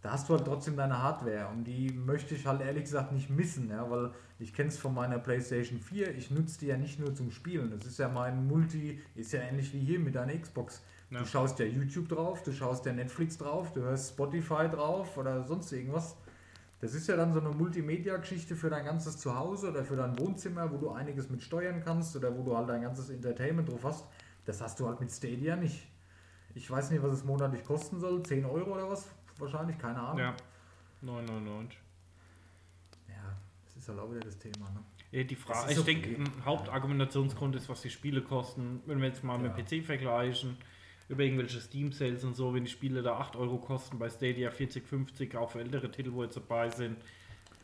da hast du halt trotzdem deine Hardware und die möchte ich halt ehrlich gesagt nicht missen, ja, weil ich kenne es von meiner PlayStation 4, ich nutze die ja nicht nur zum Spielen, das ist ja mein Multi, ist ja ähnlich wie hier mit deiner Xbox. Ja. Du schaust ja YouTube drauf, du schaust ja Netflix drauf, du hörst Spotify drauf oder sonst irgendwas. Das ist ja dann so eine Multimedia-Geschichte für dein ganzes Zuhause oder für dein Wohnzimmer, wo du einiges mit steuern kannst oder wo du halt dein ganzes Entertainment drauf hast. Das hast du halt mit Stadia nicht. Ich weiß nicht, was es monatlich kosten soll, 10 Euro oder was? Wahrscheinlich, keine Ahnung. Ja. 999. Ja, das ist halt auch wieder das Thema. Ne? Ja, die Frage, ich okay. denke, ein Hauptargumentationsgrund ist, was die Spiele kosten. Wenn wir jetzt mal Ja. mit PC vergleichen, über irgendwelche Steam-Sales und so, wenn die Spiele da 8 Euro kosten, bei Stadia 40, 50, auch für ältere Titel, wo jetzt dabei sind.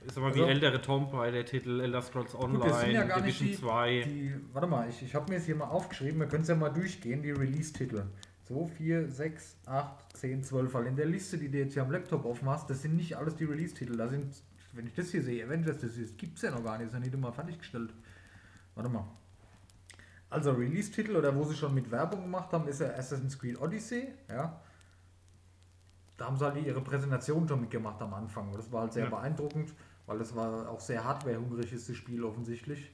Ist aber Also- wie ältere Tomb Raider Titel, Elder Scrolls Online, Gut, ja gar nicht Division die, 2. die Warte mal, ich, ich habe mir jetzt hier mal aufgeschrieben, wir können es ja mal durchgehen, die Release-Titel. 2, 4, 6, 8, 10, 12. Weil in der Liste, die du jetzt hier am Laptop aufmachst, das sind nicht alles die Release-Titel. Da sind, wenn ich das hier sehe, Avengers, das gibt es ja noch gar nicht, das ist ja nicht immer fertiggestellt. Warte mal. Also Release-Titel oder wo sie schon mit Werbung gemacht haben, ist ja Assassin's Creed Odyssey, ja. Da haben sie halt ihre Präsentation schon mitgemacht am Anfang. Das war halt sehr Ja. beeindruckend, weil das war auch sehr hardwarehungrig ist, das Spiel offensichtlich.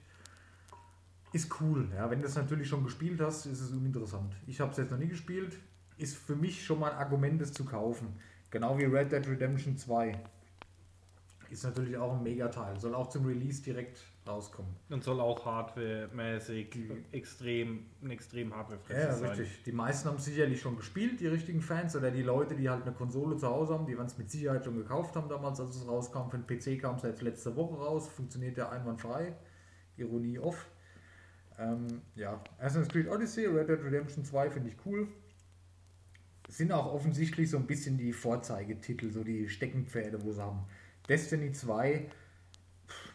Ist cool, ja. Wenn du es natürlich schon gespielt hast, ist es uninteressant. Ich habe es jetzt noch nie gespielt. Ist für mich schon mal ein Argument, es zu kaufen. Genau wie Red Dead Redemption 2. Ist natürlich auch ein Megateil. Soll auch zum Release direkt rauskommen. Und soll auch hardwaremäßig extrem, ein extrem Ja, hardwarefresses ja, sein. richtig. Die meisten haben es sicherlich schon gespielt, die richtigen Fans oder die Leute, die halt eine Konsole zu Hause haben, die es mit Sicherheit schon gekauft haben damals, als es rauskam. Für den PC kam es jetzt letzte Woche raus, funktioniert ja einwandfrei. Ironie off. Ähm, ja, Assassin's Creed Odyssey, Red Dead Redemption 2 finde ich cool. Sind auch offensichtlich so ein bisschen die Vorzeigetitel, so die Steckenpferde, wo sie haben. Destiny 2 pff,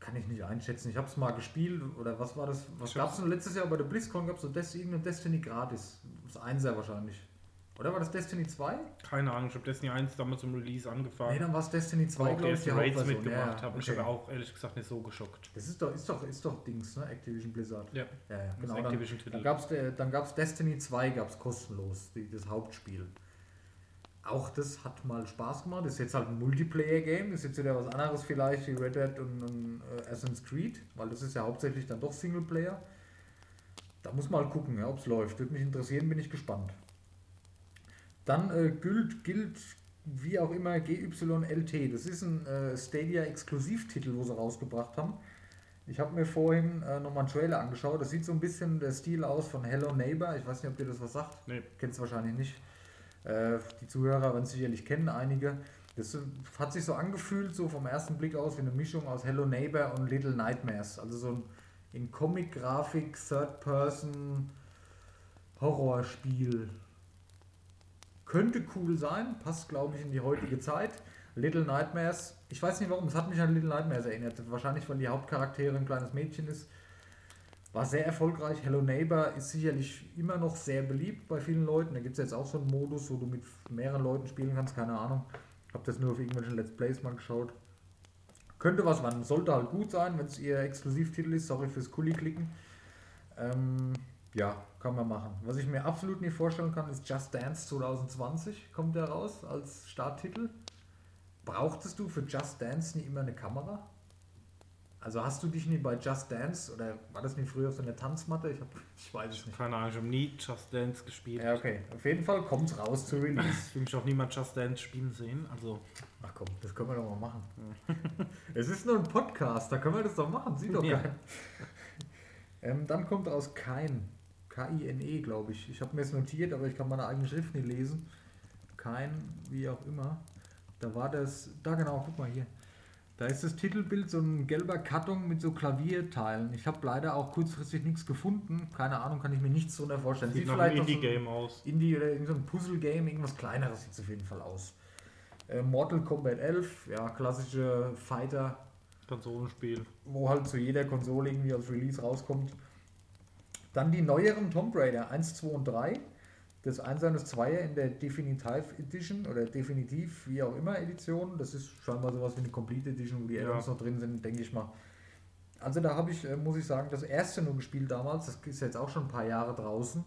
kann ich nicht einschätzen. Ich habe es mal gespielt oder was war das? Was gab es denn letztes Jahr bei der BlizzCon? Gab es so Des irgendein Destiny gratis? Das Einser wahrscheinlich. Oder war das Destiny 2? Keine Ahnung, ich habe Destiny 1 damals zum Release angefangen. Nee, dann war es Destiny 2, auch die glaube ich, die Raids mitgemacht Ja, habe. Ich okay. habe auch ehrlich gesagt nicht so geschockt. Das ist doch, ist doch, ist doch Dings, ne? Activision Blizzard. Ja, Ja, ja, das genau. ist Dann, dann gab es gab's Destiny 2 gab's kostenlos, die, das Hauptspiel. Auch das hat mal Spaß gemacht. Das ist jetzt halt ein Multiplayer-Game. Das ist jetzt wieder was anderes vielleicht wie Red Dead und, und äh, Assassin's Creed, weil das ist ja hauptsächlich dann doch Singleplayer. Da muss man halt gucken, ja, ob es läuft. Würde mich interessieren, bin ich gespannt. Dann äh, gilt, gilt wie auch immer GYLT. Das ist ein äh, Stadia-Exklusivtitel, wo sie rausgebracht haben. Ich habe mir vorhin äh, nochmal einen Trailer angeschaut. Das sieht so ein bisschen der Stil aus von Hello Neighbor. Ich weiß nicht, ob dir das was sagt. Nee. Kennst wahrscheinlich nicht. Äh, die Zuhörer werden es sicherlich kennen, einige. Das äh, hat sich so angefühlt, so vom ersten Blick aus, wie eine Mischung aus Hello Neighbor und Little Nightmares. Also so ein in Comic-Grafik, Third-Person Horrorspiel. Könnte cool sein, passt glaube ich in die heutige Zeit. Little Nightmares, ich weiß nicht warum, es hat mich an Little Nightmares erinnert. Wahrscheinlich, weil die Hauptcharaktere ein kleines Mädchen ist. War sehr erfolgreich. Hello Neighbor ist sicherlich immer noch sehr beliebt bei vielen Leuten. Da gibt es jetzt auch so einen Modus, wo du mit mehreren Leuten spielen kannst, keine Ahnung. Hab das nur auf irgendwelchen Let's Plays mal geschaut. Könnte was werden, sollte halt gut sein, wenn es ihr Exklusivtitel ist. Sorry fürs Kuli-Klicken. Ähm, ja, kann man machen. Was ich mir absolut nicht vorstellen kann, ist Just Dance 2020. Kommt der raus als Starttitel. Brauchtest du für Just Dance nie immer eine Kamera? Also hast du dich nie bei Just Dance oder war das nicht früher auf so einer Tanzmatte? Ich, hab, ich weiß es nicht. Keine Ahnung, ich habe nie Just Dance gespielt. Ja, okay. Auf jeden Fall kommt raus zu Release. Ich will mich auch niemand Just Dance spielen sehen. Also, Ach komm, das können wir doch mal machen. es ist nur ein Podcast, da können wir das doch machen. Sieht doch Ja. geil. Ähm, dann kommt aus Kein. K-I-N-E, glaube ich. Ich habe mir es notiert, aber ich kann meine eigene Schrift nicht lesen. Kein, wie auch immer. Da war das, da genau, guck mal hier. Da ist das Titelbild so ein gelber Karton mit so Klavierteilen. Ich habe leider auch kurzfristig nichts gefunden. Keine Ahnung, kann ich mir nichts drunter vorstellen. sieht nach einem Indie-Game aus. Indie oder irgend so ein Puzzle-Game, irgendwas kleineres sieht es auf jeden Fall aus. Äh, Mortal Kombat 11, ja, klassische Fighter, Konsolenspiel. wo halt zu jeder Konsole irgendwie als Release rauskommt. Dann die neueren Tomb Raider 1, 2 und 3. Das 1 und das 2 in der Definitive Edition oder Definitiv, wie auch immer, Edition. Das ist scheinbar sowas wie eine Complete Edition, wo die Ja. Add-ons noch drin sind, denke ich mal. Also da habe ich, äh, muss ich sagen, das erste nur gespielt damals. Das ist jetzt auch schon ein paar Jahre draußen.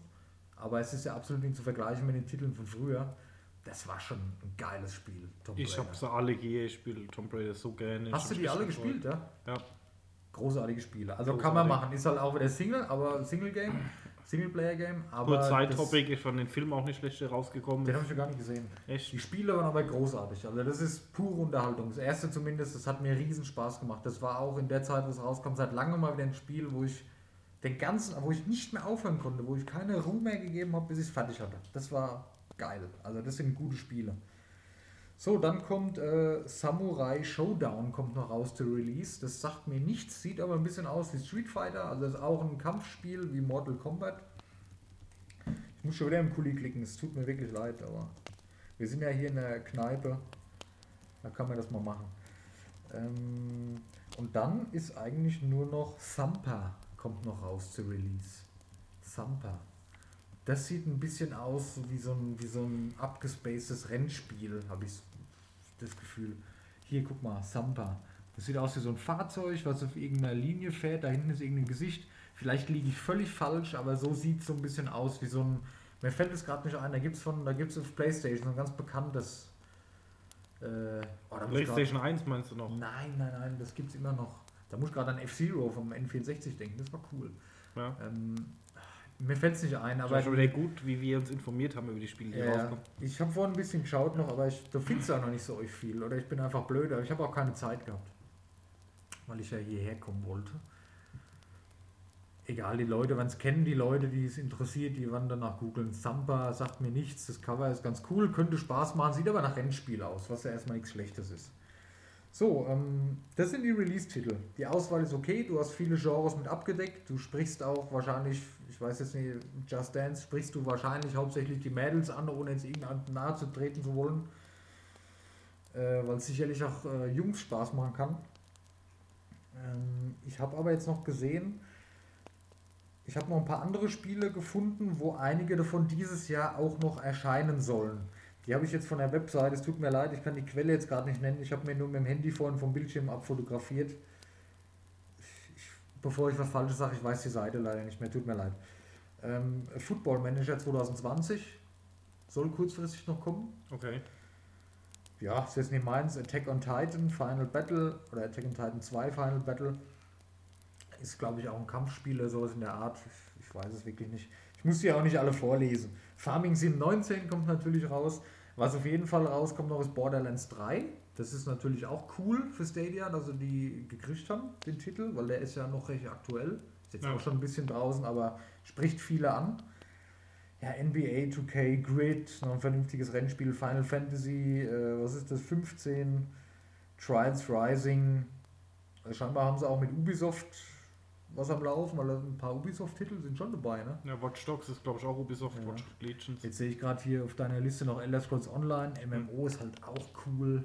Aber es ist ja absolut nicht zu vergleichen mit den Titeln von früher. das war schon ein geiles Spiel. Tomb ich habe sie alle hier, ich spiele Tomb Raider so gerne. Hast du die alle gespielt, ja? Ja. Großartige Spiele. Also Großartig. kann man machen. Ist halt auch wieder Single, aber Single Game. Singleplayer-Game. Aber Side-Topic ist von den Film auch nicht schlecht rausgekommen. Den habe ich ja gar nicht gesehen. Echt? Die Spiele waren aber großartig. Also das ist pure Unterhaltung. Das erste zumindest, das hat mir riesen Spaß gemacht. Das war auch in der Zeit, wo es rauskam, seit langem mal wieder ein Spiel, wo ich den ganzen, wo ich nicht mehr aufhören konnte, wo ich keine Ruhe mehr gegeben habe, bis ich es fertig hatte. Das war geil. Also das sind gute Spiele. So, dann kommt äh, Samurai Showdown kommt noch raus zu Release. Das sagt mir nichts, sieht aber ein bisschen aus wie Street Fighter. Also ist auch ein Kampfspiel wie Mortal Kombat. Ich muss schon wieder im Kuli klicken, es tut mir wirklich leid, aber wir sind ja hier in der Kneipe. Da kann man das mal machen. Ähm, und dann ist eigentlich nur noch Sampa kommt noch raus zu Release. Sampa. Das sieht ein bisschen aus wie so ein, wie so ein abgespacedes Rennspiel, habe ich das Gefühl. Hier, guck mal, Sampa. Das sieht aus wie so ein Fahrzeug, was auf irgendeiner Linie fährt. Da hinten ist irgendein Gesicht. Vielleicht liege ich völlig falsch, aber so sieht es so ein bisschen aus wie so ein. Mir fällt es gerade nicht ein. Da gibt es von, da gibt es auf PlayStation ein ganz bekanntes. Äh, oh, PlayStation 1 meinst du noch? Nein, nein, nein, das gibt es immer noch. Da muss ich gerade an F-Zero vom N64 denken. Das war cool. Ja. Ähm, mir fällt es nicht ein, aber. Das war schon wieder gut, wie wir uns informiert haben über die Spiele, die ja, rauskommen. Ich habe vorhin ein bisschen geschaut noch, aber ich, da findest du auch noch nicht so euch viel. Oder ich bin einfach blöd, aber ich habe auch keine Zeit gehabt. Weil ich ja hierher kommen wollte. Egal, die Leute, wenn es kennen, die Leute, die es interessiert, die werden danach googeln. Sampa sagt mir nichts, das Cover ist ganz cool, könnte Spaß machen, sieht aber nach Rennspiel aus, was ja erstmal nichts Schlechtes ist. So, ähm, das sind die Release-Titel. Die Auswahl ist okay, du hast viele Genres mit abgedeckt, du sprichst auch wahrscheinlich, ich weiß jetzt nicht, Just Dance sprichst du wahrscheinlich hauptsächlich die Mädels an, ohne jetzt irgendeinem nahe zu treten zu wollen, äh, weil es sicherlich auch äh, Jungs Spaß machen kann. Ähm, ich habe aber jetzt noch gesehen, ich habe noch ein paar andere Spiele gefunden, wo einige davon dieses Jahr auch noch erscheinen sollen. Die habe ich jetzt von der Webseite, es tut mir leid, ich kann die Quelle jetzt gerade nicht nennen. Ich habe mir nur mit dem Handy vorhin vom Bildschirm abfotografiert. Ich, bevor ich was Falsches sage, ich weiß die Seite leider nicht mehr, tut mir leid. Ähm, Football Manager 2020 soll kurzfristig noch kommen. Okay. Ja, ist jetzt nicht meins. Attack on Titan Final Battle oder Attack on Titan 2 Final Battle ist, glaube ich, auch ein Kampfspiel oder sowas in der Art. Ich, ich weiß es wirklich nicht. Ich muss die auch nicht alle vorlesen. Farming Sim 19 kommt natürlich raus. Was auf jeden Fall rauskommt noch ist Borderlands 3. Das ist natürlich auch cool für Stadia, dass sie die gekriegt haben, den Titel, weil der ist ja noch recht aktuell. Ist jetzt ja. auch schon ein bisschen draußen, aber spricht viele an. Ja, NBA 2K, Grid, noch ein vernünftiges Rennspiel, Final Fantasy, äh, was ist das, 15, Trials Rising. Also scheinbar haben sie auch mit Ubisoft was am Laufen, weil ein paar Ubisoft-Titel sind schon dabei, ne? Ja, Watch Dogs ist glaube ich auch Ubisoft, ja. Watch Legends. Jetzt sehe ich gerade hier auf deiner Liste noch Elder Scrolls Online, MMO ist halt auch cool.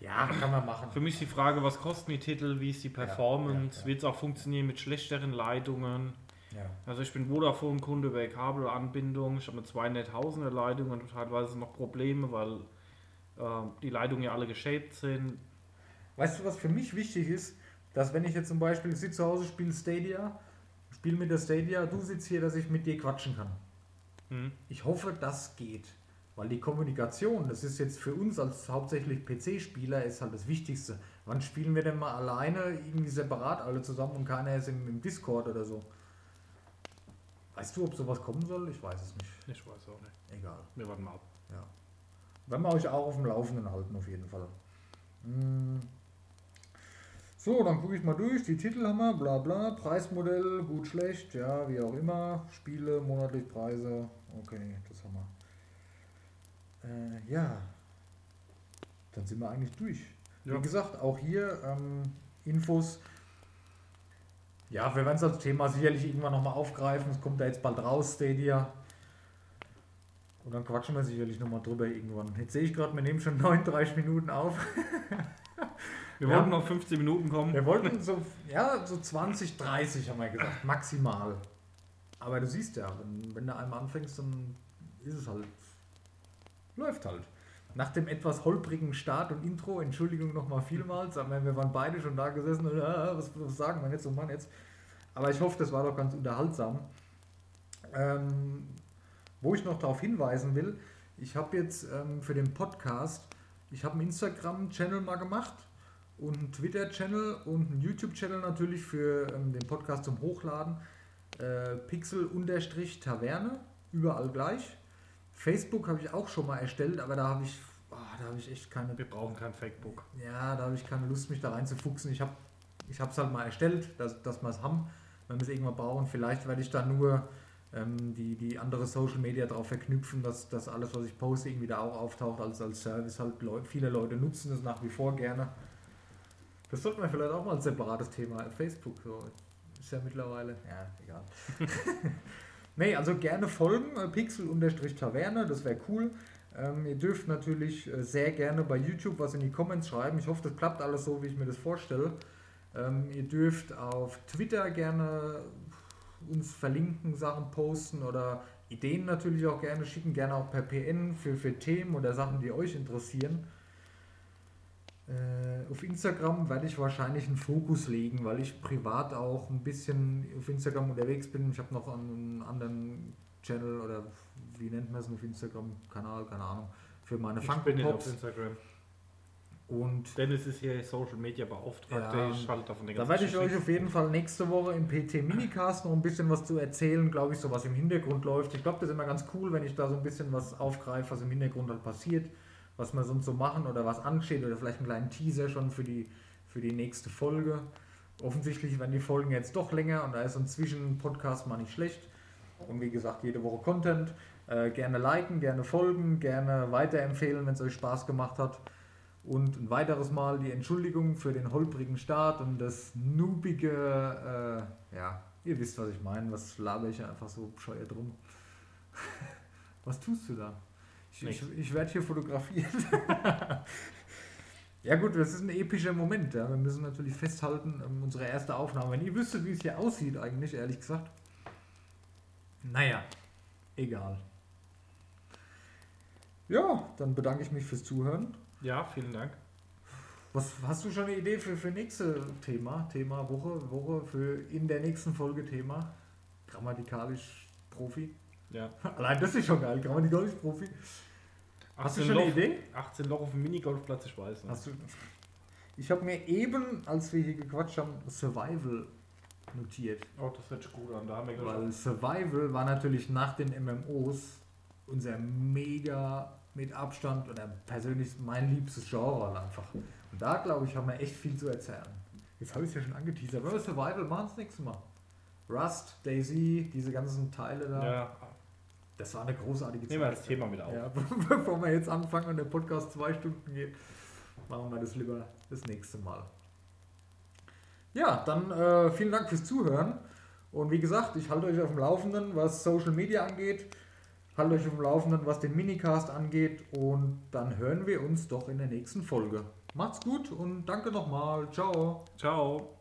Ja, kann man machen. Für mich ist die Frage, was kosten die Titel, wie ist die Performance, ja, ja, Wird es auch funktionieren mit schlechteren Leitungen? Also ich bin Vodafone-Kunde über Kabelanbindung, ich habe eine 200.000er Leitung und teilweise noch Probleme, weil äh, die Leitungen ja alle geshaped sind. Weißt du, was für mich wichtig ist? Dass wenn ich jetzt zum Beispiel, ich sitze zu Hause, spiele Stadia, spiele mit der Stadia, du sitzt hier, dass ich mit dir quatschen kann. Hm. Ich hoffe, das geht. Weil die Kommunikation, das ist jetzt für uns als hauptsächlich PC-Spieler, ist halt das Wichtigste. Wann spielen wir denn mal alleine, irgendwie separat alle zusammen und keiner ist im, im Discord oder so? Weißt du, ob sowas kommen soll? Ich weiß es nicht. Ich weiß auch nicht. Egal. Wir warten mal ab. Ja. Werden wir euch auch auf dem Laufenden halten, auf jeden Fall. Hm. So, dann gucke ich mal durch. Die Titel haben wir, bla bla. Preismodell, gut, schlecht, ja, wie auch immer. Spiele, monatlich Preise. Okay, das haben wir. Äh, ja. Dann sind wir eigentlich durch. Ja. Wie gesagt, auch hier ähm, Infos. Ja, wir werden es als Thema sicherlich irgendwann nochmal aufgreifen. Es kommt da jetzt bald raus, Stadia. Und dann quatschen wir sicherlich nochmal drüber irgendwann. Jetzt sehe ich gerade, wir nehmen schon (laughs) 39 Minuten auf. (laughs) Wir, wir wollten noch 15 Minuten kommen. Wir wollten so, ja, so 20, 30 haben wir gesagt, maximal. Aber du siehst ja, wenn, wenn du einmal anfängst, dann ist es halt, läuft halt. Nach dem etwas holprigen Start und Intro, Entschuldigung nochmal vielmals, aber wir waren beide schon da gesessen und äh, was, was, sagen wir jetzt und Mann jetzt. Aber ich hoffe, das war doch ganz unterhaltsam. Ähm, wo ich noch darauf hinweisen will, Ich habe jetzt ähm, für den Podcast, ich habe einen Instagram-Channel mal gemacht und einen Twitter-Channel und einen YouTube-Channel natürlich für ähm, den Podcast zum Hochladen. Äh, Pixel-Taverne, überall gleich. Facebook habe ich auch schon mal erstellt, aber da habe ich, oh, da habe ich echt keine. Wir brauchen kein Fakebook. Ja, da habe ich keine Lust, mich da reinzufuchsen. Ich habe ich es halt mal erstellt, dass, dass wir es haben, wenn wir es irgendwann brauchen. Vielleicht werde ich da nur ähm, die, die andere Social Media darauf verknüpfen, dass, dass alles, was ich poste, irgendwie da auch auftaucht als, als Service. Halt Leute, viele Leute nutzen das nach wie vor gerne. Das sollte man vielleicht auch mal als separates Thema. Facebook, so. Ist ja mittlerweile. Ja, egal. (laughs) nee, also gerne folgen, äh, Pixel-Taverne, das wäre cool. Ähm, ihr dürft natürlich äh, sehr gerne bei YouTube was in die Comments schreiben. Ich hoffe, das klappt alles so, wie ich mir das vorstelle. Ähm, ihr dürft auf Twitter gerne uns verlinken, Sachen posten oder Ideen natürlich auch gerne schicken, gerne auch per PN für, für Themen oder Sachen, die euch interessieren. Äh, auf Instagram werde ich wahrscheinlich einen Fokus legen, weil ich privat auch ein bisschen auf Instagram unterwegs bin. Ich habe noch einen anderen Channel oder wie nennt man es auf Instagram? Kanal, keine Ahnung. Für meine Ich Funk bin nicht auf. Instagram. Und Dennis ist hier Social Media Beauftragter. Ja, ich schalte davon den Da werde ich euch auf jeden Fall nächste Woche im PT Minicast noch ein bisschen was zu erzählen, glaube ich, so was im Hintergrund läuft. Ich glaube, das ist immer ganz cool, wenn ich da so ein bisschen was aufgreife, was im Hintergrund halt passiert, was wir sonst so machen oder was ansteht oder vielleicht einen kleinen Teaser schon für die, für die nächste Folge. Offensichtlich werden die Folgen jetzt doch länger und da ist so ein Zwischen-Podcast mal nicht schlecht. Und wie gesagt, jede Woche Content. Äh, gerne liken, gerne folgen, gerne weiterempfehlen, wenn es euch Spaß gemacht hat. Und ein weiteres Mal die Entschuldigung für den holprigen Start und das noobige, äh, ja, ihr wisst, was ich meine, was laber ich einfach so bescheuert rum. (laughs) was tust du da? Ich, ich, ich werde hier fotografiert. (laughs) ja gut, das ist ein epischer Moment. Ja. Wir müssen natürlich festhalten, ähm, unsere erste Aufnahme. Wenn ihr wüsstet, wie es hier aussieht eigentlich, ehrlich gesagt. Naja, egal. Ja, dann bedanke ich mich fürs Zuhören. Ja, vielen Dank. Was hast du schon eine Idee für für nächste Thema? Thema Woche, Woche für in der nächsten Folge Thema grammatikalisch Profi. Ja. (laughs) Allein das ist schon geil, grammatikalisch Profi. Hast du 18 schon eine Loch, Idee? 18 Loch auf dem Minigolfplatz, ich weiß nicht. Hast du? Ich habe mir eben, als wir hier gequatscht haben, Survival notiert, Oh, das hört sich gut an. Da haben wir weil. Survival war natürlich nach den MMOs unser mega mit Abstand oder persönlich mein liebstes Genre einfach. Und da glaube ich, haben wir echt viel zu erzählen. Jetzt habe ich es ja schon angeteasert. Wenn wir Survival machen, das nächste Mal. Rust, Daisy, diese ganzen Teile da. Ja, Das war eine großartige nehmen wir das Thema mit auf. Ja, (laughs) bevor wir jetzt anfangen und der Podcast zwei Stunden geht, machen wir das lieber das nächste Mal. Ja, dann äh, vielen Dank fürs Zuhören. Und wie gesagt, ich halte euch auf dem Laufenden, was Social Media angeht. Halte euch auf dem Laufenden, was den Minicast angeht. Und dann hören wir uns doch in der nächsten Folge. Macht's gut und danke nochmal. Ciao. Ciao.